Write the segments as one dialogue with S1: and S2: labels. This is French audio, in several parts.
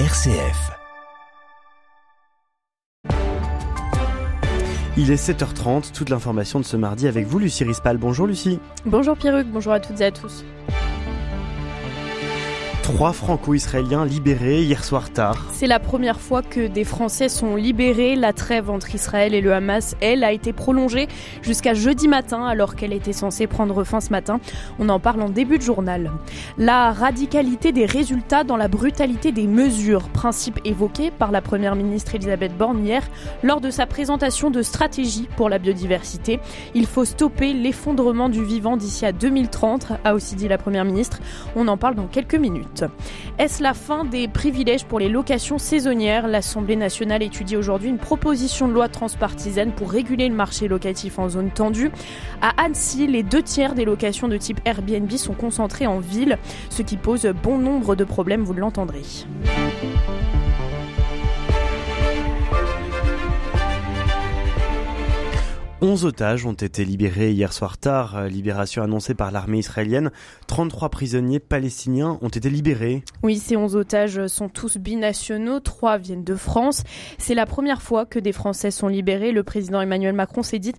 S1: RCF. Il est 7h30, toute l'information de ce mardi avec vous, Lucie Rispal. Bonjour Lucie.
S2: Bonjour Pierruc, bonjour à toutes et à tous.
S1: Trois franco-israéliens libérés hier soir tard.
S2: C'est la première fois que des Français sont libérés. La trêve entre Israël et le Hamas, elle, a été prolongée jusqu'à jeudi matin alors qu'elle était censée prendre fin ce matin. On en parle en début de journal. La radicalité des résultats dans la brutalité des mesures, principe évoqué par la première ministre Elisabeth Borne hier lors de sa présentation de stratégie pour la biodiversité. Il faut stopper l'effondrement du vivant d'ici à 2030, a aussi dit la première ministre. On en parle dans quelques minutes. Est-ce la fin des privilèges pour les locations saisonnières? L'Assemblée nationale étudie aujourd'hui une proposition de loi transpartisane pour réguler le marché locatif en zone tendue. À Annecy, les deux tiers des locations de type Airbnb sont concentrées en ville, ce qui pose bon nombre de problèmes, vous l'entendrez.
S1: 11 otages ont été libérés hier soir tard, euh, libération annoncée par l'armée israélienne. 33 prisonniers palestiniens ont été libérés.
S2: Oui, ces 11 otages sont tous binationaux, 3 viennent de France. C'est la première fois que des Français sont libérés. Le président Emmanuel Macron s'est dit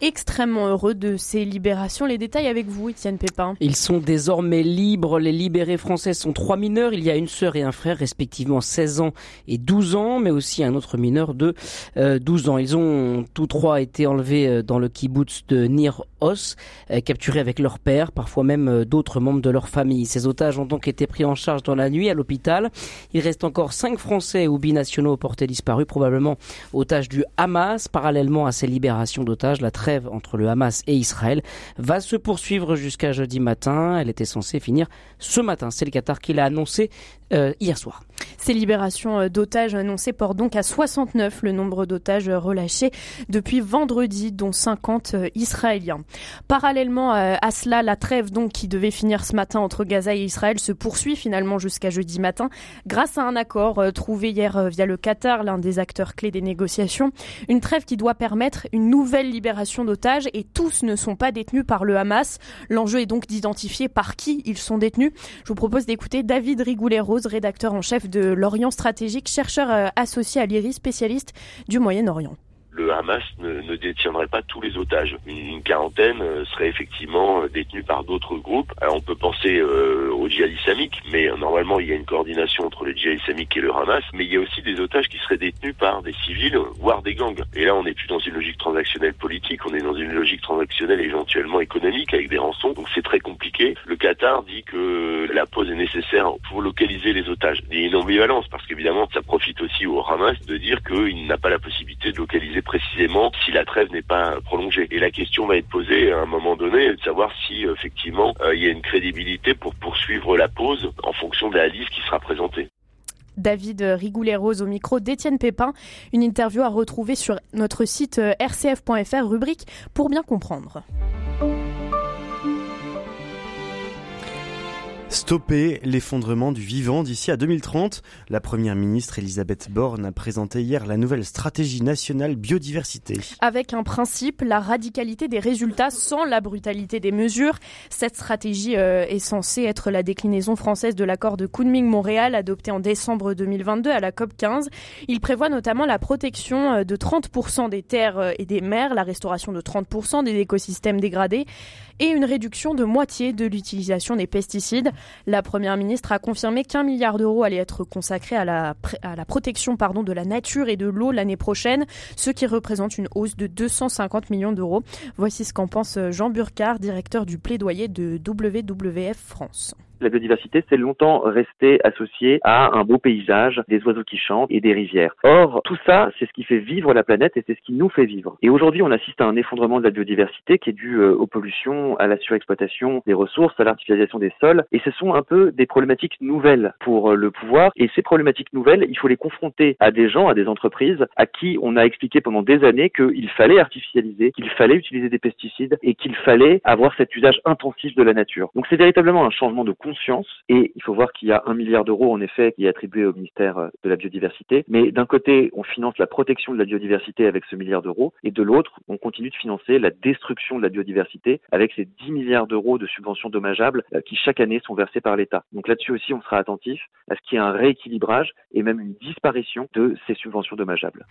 S2: extrêmement heureux de ces libérations. Les détails avec vous, Étienne Pépin.
S3: Ils sont désormais libres. Les libérés français sont trois mineurs. Il y a une sœur et un frère, respectivement 16 ans et 12 ans, mais aussi un autre mineur de 12 euh, ans. Ils ont tous trois été enlevés euh, dans le kibbutz de Nir Os, euh, capturés avec leur père, parfois même euh, d'autres membres de leur famille. Ces otages ont donc été pris en charge dans la nuit à l'hôpital. Il reste encore cinq Français ou binationaux portés disparus, probablement otages du Hamas. Parallèlement à ces libérations d'otages, la trêve entre le Hamas et Israël va se poursuivre jusqu'à jeudi matin. Elle était censée finir ce matin. C'est le Qatar qui l'a annoncé hier soir.
S2: Ces libérations d'otages annoncées portent donc à 69 le nombre d'otages relâchés depuis vendredi dont 50 euh, Israéliens. Parallèlement euh, à cela, la trêve donc qui devait finir ce matin entre Gaza et Israël se poursuit finalement jusqu'à jeudi matin grâce à un accord euh, trouvé hier via le Qatar, l'un des acteurs clés des négociations. Une trêve qui doit permettre une nouvelle libération d'otages et tous ne sont pas détenus par le Hamas. L'enjeu est donc d'identifier par qui ils sont détenus. Je vous propose d'écouter David Rigoulet-Rose, rédacteur en chef de l'Orient stratégique, chercheur associé à l'IRI, spécialiste du Moyen-Orient
S4: le Hamas ne, détiendrait pas tous les otages. Une, quarantaine euh, serait effectivement euh, détenue par d'autres groupes. On peut penser euh, au djihad islamique, mais normalement il y a une coordination entre le djihad islamique et le Hamas, mais il y a aussi des otages qui seraient détenus par des civils, voire des gangs. Et là on n'est plus dans une logique transactionnelle politique, on est dans une logique transactionnelle éventuellement économique avec des rançons, donc c'est très compliqué. Le Qatar dit que la pause est nécessaire pour localiser les otages. Il y a une ambivalence parce qu'évidemment ça profite aussi au Hamas de dire qu'il n'a pas la possibilité de localiser précisément si la trêve n'est pas prolongée. Et la question va être posée à un moment donné de savoir si effectivement euh, il y a une crédibilité pour poursuivre la pause en fonction de la liste qui sera présentée.
S2: David Rigoulet-Rose au micro d'Étienne Pépin. Une interview à retrouver sur notre site euh, rcf.fr, rubrique Pour bien comprendre.
S1: Stopper l'effondrement du vivant d'ici à 2030. La première ministre Elisabeth Borne a présenté hier la nouvelle stratégie nationale biodiversité.
S2: Avec un principe, la radicalité des résultats sans la brutalité des mesures. Cette stratégie euh, est censée être la déclinaison française de l'accord de Kunming-Montréal adopté en décembre 2022 à la COP 15. Il prévoit notamment la protection euh, de 30% des terres euh, et des mers, la restauration de 30% des écosystèmes dégradés et une réduction de moitié de l'utilisation des pesticides. La Première ministre a confirmé qu'un milliard d'euros allait être consacré à la, protection de la nature et de l'eau l'année prochaine, ce qui représente une hausse de 250 millions d'euros. Voici ce qu'en pense Jean Burcard, directeur du plaidoyer de WWF France
S5: la biodiversité, c'est longtemps resté associé à un beau paysage, des oiseaux qui chantent et des rivières. Or, tout ça, c'est ce qui fait vivre la planète et c'est ce qui nous fait vivre. Et aujourd'hui, on assiste à un effondrement de la biodiversité qui est dû euh, aux pollutions, à la surexploitation des ressources, à l'artificialisation des sols. Et ce sont un peu des problématiques nouvelles pour euh, le pouvoir. Et ces problématiques nouvelles, il faut les confronter à des gens, à des entreprises, à qui on a expliqué pendant des années qu'il fallait artificialiser, qu'il fallait utiliser des pesticides et qu'il fallait avoir cet usage intensif de la nature. Donc c'est véritablement un changement de concept conscience et il faut voir qu'il y a un milliard d'euros en effet qui est attribué au ministère euh, de la biodiversité. Mais d'un côté, on finance la protection de la biodiversité avec ce milliard d'euros et de l'autre, on continue de financer la destruction de la biodiversité avec ces 10 milliards d'euros de subventions dommageables euh, qui chaque année sont versées par l'État. Donc là-dessus aussi, on sera attentif à ce qu'il y ait un rééquilibrage et même une disparition de ces subventions dommageables.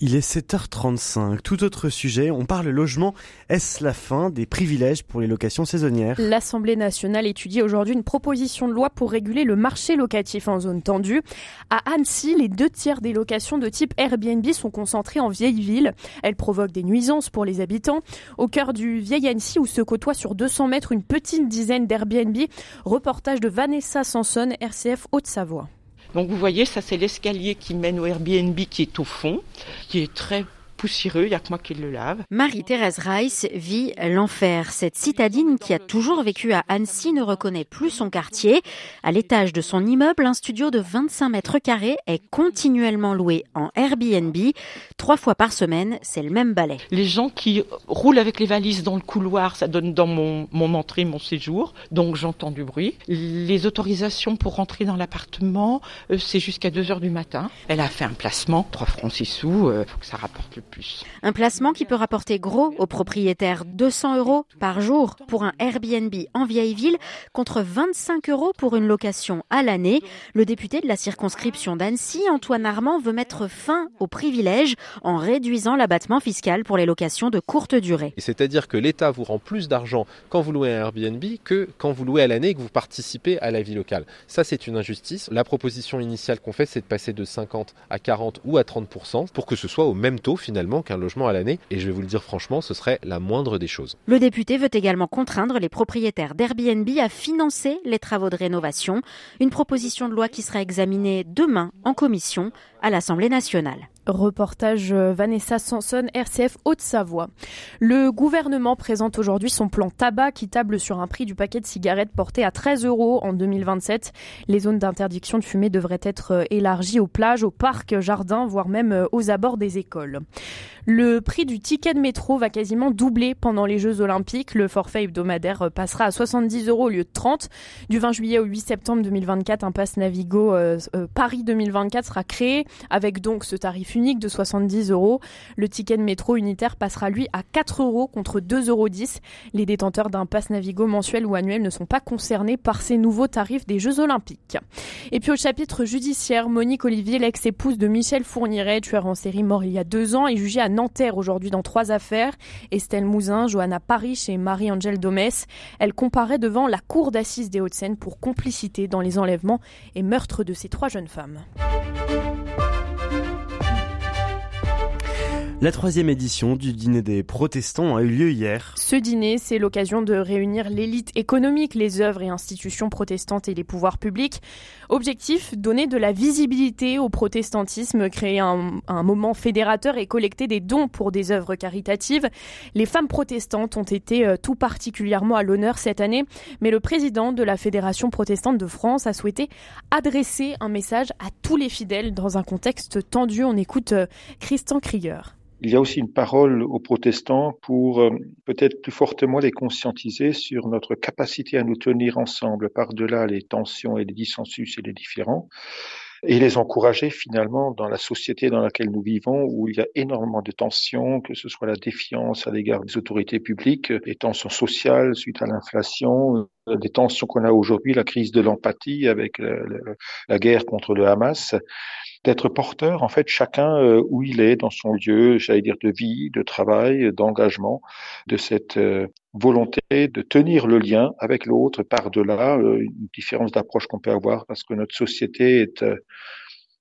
S1: Il est 7h35. Tout autre sujet, on parle logement. Est-ce la fin des privilèges pour les locations saisonnières?
S2: L'Assemblée nationale étudie aujourd'hui une proposition de loi pour réguler le marché locatif en zone tendue. À Annecy, les deux tiers des locations de type Airbnb sont concentrées en vieille ville. Elles provoquent des nuisances pour les habitants. Au cœur du vieil Annecy, où se côtoient sur 200 mètres une petite dizaine d'Airbnb, reportage de Vanessa Sanson, RCF Haute-Savoie.
S6: Donc vous voyez, ça c'est l'escalier qui mène au Airbnb qui est au fond, qui est très poussiéreux, il n'y a que moi qui le lave.
S7: Marie-Thérèse Reiss vit l'enfer. Cette citadine qui a toujours vécu à Annecy ne reconnaît plus son quartier. À l'étage de son immeuble, un studio de 25 mètres carrés est continuellement loué en Airbnb. Trois fois par semaine, c'est le même balai.
S6: Les gens qui roulent avec les valises dans le couloir, ça donne dans mon, mon entrée, mon séjour, donc j'entends du bruit. Les autorisations pour rentrer dans l'appartement, euh, c'est jusqu'à 2 heures du matin. Elle a fait un placement, 3 francs 6 sous, euh, faut que ça rapporte le
S7: un placement qui peut rapporter gros aux propriétaires 200 euros par jour pour un Airbnb en vieille ville contre 25 euros pour une location à l'année. Le député de la circonscription d'Annecy, Antoine Armand, veut mettre fin aux privilèges en réduisant l'abattement fiscal pour les locations de courte durée.
S8: C'est-à-dire que l'État vous rend plus d'argent quand vous louez un Airbnb que quand vous louez à l'année et que vous participez à la vie locale. Ça, c'est une injustice. La proposition initiale qu'on fait, c'est de passer de 50 à 40 ou à 30 pour que ce soit au même taux finalement qu'un logement à l'année. Et je vais vous le dire franchement, ce serait la moindre des choses.
S7: Le député veut également contraindre les propriétaires d'Airbnb à financer les travaux de rénovation. Une proposition de loi qui sera examinée demain en commission à l'Assemblée nationale.
S2: Reportage euh, Vanessa Sanson, RCF Haute-Savoie. Le gouvernement présente aujourd'hui son plan tabac qui table sur un prix du paquet de cigarettes porté à 13 euros en 2027. Les zones d'interdiction de fumer devraient être euh, élargies aux plages, aux parcs, jardins, voire même euh, aux abords des écoles. Le prix du ticket de métro va quasiment doubler pendant les Jeux Olympiques. Le forfait hebdomadaire passera à 70 euros au lieu de 30. Du 20 juillet au 8 septembre 2024, un pass Navigo Paris 2024 sera créé avec donc ce tarif unique de 70 euros. Le ticket de métro unitaire passera lui à 4 euros contre 2,10 euros. Les détenteurs d'un pass Navigo mensuel ou annuel ne sont pas concernés par ces nouveaux tarifs des Jeux Olympiques. Et puis au chapitre judiciaire, Monique Olivier, l'ex-épouse de Michel Fourniret, tueur en série mort il y a deux ans, est jugée à Nanterre aujourd'hui dans trois affaires. Estelle Mouzin, Johanna Paris et Marie-Angèle Domès. Elle comparaît devant la cour d'assises des Hauts-de-Seine pour complicité dans les enlèvements et meurtres de ces trois jeunes femmes.
S1: La troisième édition du dîner des protestants a eu lieu hier.
S2: Ce dîner, c'est l'occasion de réunir l'élite économique, les œuvres et institutions protestantes et les pouvoirs publics. Objectif, donner de la visibilité au protestantisme, créer un, moment fédérateur et collecter des dons pour des œuvres caritatives. Les femmes protestantes ont été euh, tout particulièrement à l'honneur cette année, mais le président de la Fédération protestante de France a souhaité adresser un message à tous les fidèles dans un contexte tendu. On écoute euh, Christian Krieger
S9: il y a aussi une parole aux protestants pour euh, peut-être plus fortement les conscientiser sur notre capacité à nous tenir ensemble par-delà les tensions et les dissensus et les différends et les encourager finalement dans la société dans laquelle nous vivons où il y a énormément de tensions, que ce soit la défiance à l'égard des autorités publiques, les tensions sociales suite à l'inflation, euh, des tensions qu'on a aujourd'hui, la crise de l'empathie avec la guerre contre le Hamas d'être porteur, en fait, chacun euh, où il est dans son lieu, j'allais dire, de vie, de travail, d'engagement, de cette euh, volonté de tenir le lien avec l'autre par-delà euh, une différence d'approche qu'on peut avoir parce que notre société est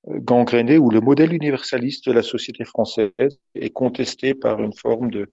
S9: gangrénée ou le modèle universaliste de la société française est contesté par une forme de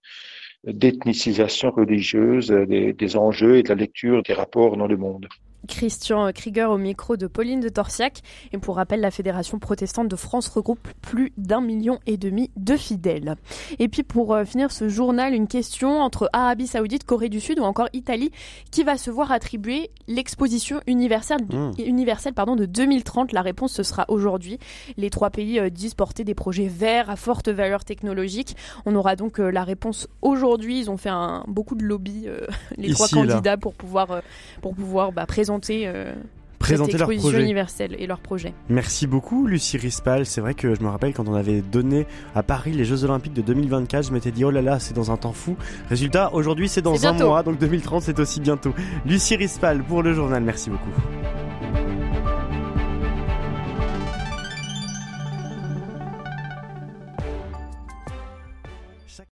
S9: d'ethnicisation religieuse des, des enjeux et de la lecture des rapports dans le monde.
S2: Christian Krieger au micro de Pauline de Torsiac. Et pour rappel, la Fédération protestante de France regroupe plus d'un million et demi de fidèles. Et puis pour euh, finir ce journal, une question entre Arabie Saoudite, Corée du Sud ou encore Italie qui va se voir attribuer l'exposition universelle, mmh. universelle pardon, de 2030. La réponse ce sera aujourd'hui. Les trois pays euh, disent porter des projets verts à forte valeur technologique. On aura donc euh, la réponse aujourd'hui. Ils ont fait un, beaucoup de lobby, les trois candidats, pour pouvoir, pour pouvoir bah, présenter présenter
S1: présenter
S2: cette
S1: leur
S2: exposition
S1: projet.
S2: universelle et leur projet.
S1: Merci beaucoup Lucie Rispal. C'est vrai que je me rappelle quand on avait donné à Paris les Jeux Olympiques de 2024, je m'étais dit oh là là c'est dans un temps fou. Résultat aujourd'hui c'est dans un
S2: bientôt.
S1: mois donc 2030 c'est aussi bientôt. Lucie Rispal pour le journal. Merci beaucoup.